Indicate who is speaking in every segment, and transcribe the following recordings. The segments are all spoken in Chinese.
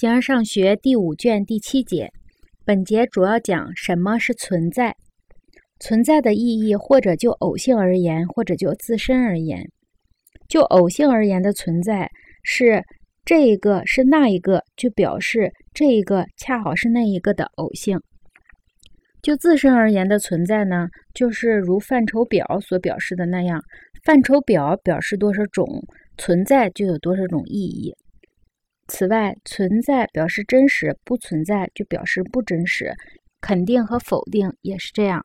Speaker 1: 形而上学第五卷第七节，本节主要讲什么是存在。存在的意义，或者就偶性而言，或者就自身而言。就偶性而言的存在，是这一个是那一个，就表示这一个恰好是那一个的偶性。就自身而言的存在呢，就是如范畴表所表示的那样，范畴表表示多少种存在，就有多少种意义。此外，存在表示真实，不存在就表示不真实。肯定和否定也是这样。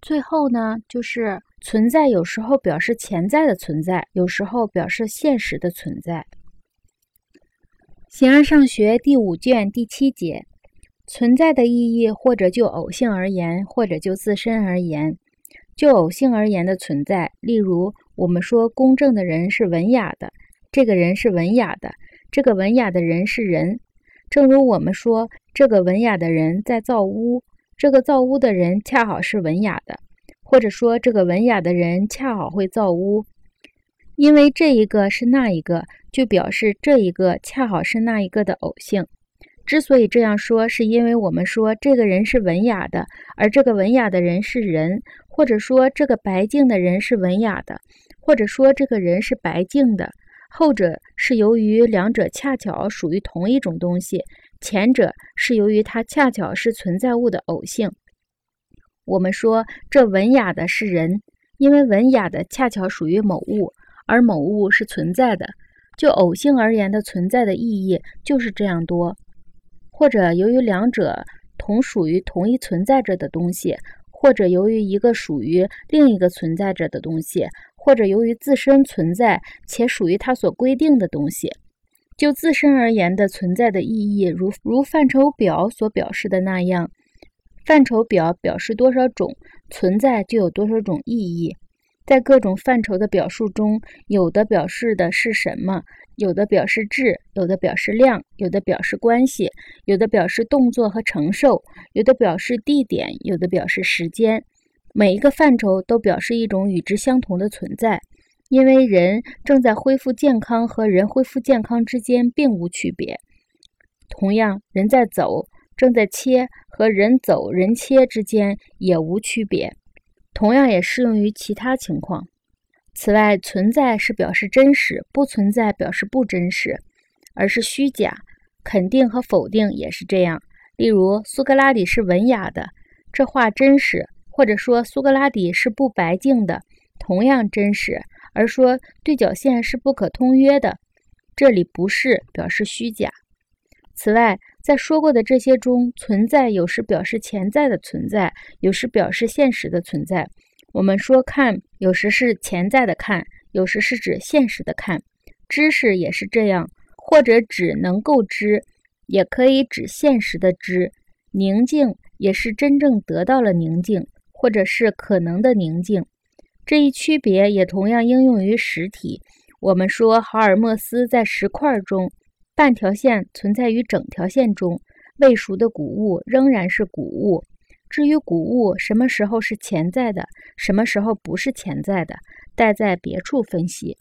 Speaker 1: 最后呢，就是存在有时候表示潜在的存在，有时候表示现实的存在。形而上学第五卷第七节，存在的意义，或者就偶性而言，或者就自身而言。就偶性而言的存在，例如我们说公正的人是文雅的，这个人是文雅的。这个文雅的人是人，正如我们说，这个文雅的人在造屋，这个造屋的人恰好是文雅的，或者说这个文雅的人恰好会造屋。因为这一个是那一个，就表示这一个恰好是那一个的偶性。之所以这样说，是因为我们说这个人是文雅的，而这个文雅的人是人，或者说这个白净的人是文雅的，或者说这个人是白净的。后者是由于两者恰巧属于同一种东西，前者是由于它恰巧是存在物的偶性。我们说这文雅的是人，因为文雅的恰巧属于某物，而某物是存在的。就偶性而言的存在的意义就是这样多。或者由于两者同属于同一存在着的东西，或者由于一个属于另一个存在着的东西。或者由于自身存在且属于它所规定的东西，就自身而言的存在的意义，如如范畴表所表示的那样，范畴表表示多少种存在就有多少种意义。在各种范畴的表述中，有的表示的是什么，有的表示质，有的表示量，有的表示关系，有的表示动作和承受，有的表示地点，有的表示时间。每一个范畴都表示一种与之相同的存在，因为人正在恢复健康和人恢复健康之间并无区别。同样，人在走，正在切和人走人切之间也无区别。同样也适用于其他情况。此外，存在是表示真实，不存在表示不真实，而是虚假。肯定和否定也是这样。例如，苏格拉底是文雅的，这话真实。或者说苏格拉底是不白净的，同样真实；而说对角线是不可通约的，这里不是表示虚假。此外，在说过的这些中，存在有时表示潜在的存在，有时表示现实的存在。我们说看，有时是潜在的看，有时是指现实的看。知识也是这样，或者指能够知，也可以指现实的知。宁静也是真正得到了宁静。或者是可能的宁静，这一区别也同样应用于实体。我们说豪尔墨斯在石块中，半条线存在于整条线中，未熟的谷物仍然是谷物。至于谷物什么时候是潜在的，什么时候不是潜在的，待在别处分析。